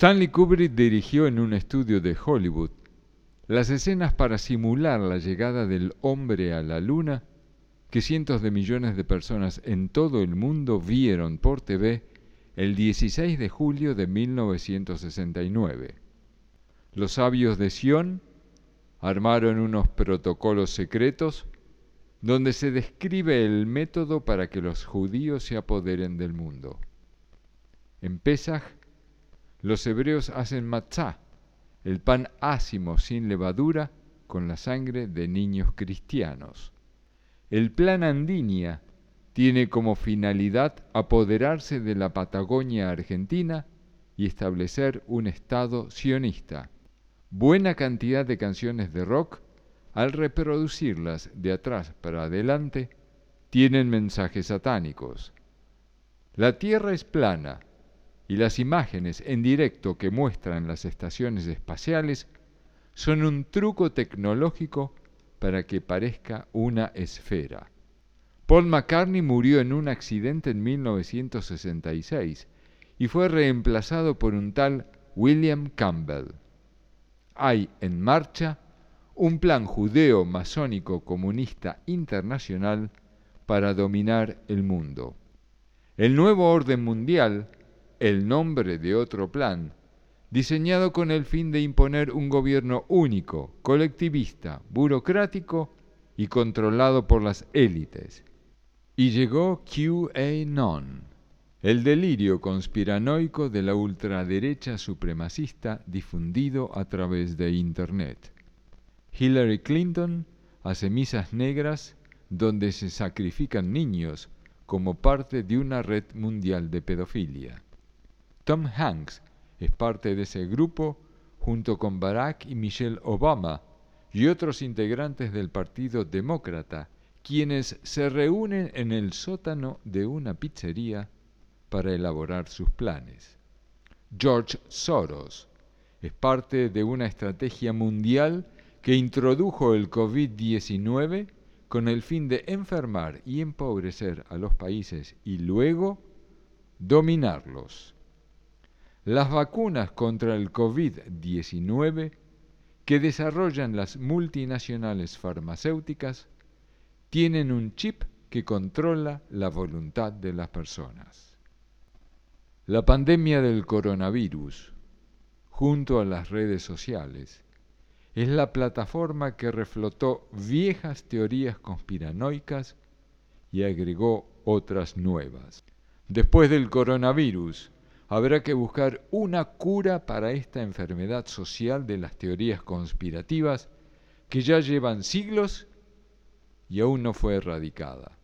Stanley Kubrick dirigió en un estudio de Hollywood las escenas para simular la llegada del hombre a la luna que cientos de millones de personas en todo el mundo vieron por TV el 16 de julio de 1969. Los sabios de Sion armaron unos protocolos secretos donde se describe el método para que los judíos se apoderen del mundo. En Pesach, los hebreos hacen matzah, el pan ácimo sin levadura con la sangre de niños cristianos. El plan Andinia tiene como finalidad apoderarse de la Patagonia argentina y establecer un Estado sionista. Buena cantidad de canciones de rock, al reproducirlas de atrás para adelante, tienen mensajes satánicos. La Tierra es plana y las imágenes en directo que muestran las estaciones espaciales son un truco tecnológico para que parezca una esfera. Paul McCartney murió en un accidente en 1966 y fue reemplazado por un tal William Campbell. Hay en marcha un plan judeo masónico comunista internacional para dominar el mundo. El nuevo orden mundial, el nombre de otro plan, diseñado con el fin de imponer un gobierno único, colectivista, burocrático y controlado por las élites, y llegó QAnon, el delirio conspiranoico de la ultraderecha supremacista difundido a través de Internet. Hillary Clinton hace misas negras donde se sacrifican niños como parte de una red mundial de pedofilia. Tom Hanks es parte de ese grupo junto con Barack y Michelle Obama y otros integrantes del Partido Demócrata quienes se reúnen en el sótano de una pizzería para elaborar sus planes. George Soros es parte de una estrategia mundial que introdujo el COVID-19 con el fin de enfermar y empobrecer a los países y luego dominarlos. Las vacunas contra el COVID-19 que desarrollan las multinacionales farmacéuticas tienen un chip que controla la voluntad de las personas. La pandemia del coronavirus, junto a las redes sociales, es la plataforma que reflotó viejas teorías conspiranoicas y agregó otras nuevas. Después del coronavirus, habrá que buscar una cura para esta enfermedad social de las teorías conspirativas que ya llevan siglos y aún no fue erradicada.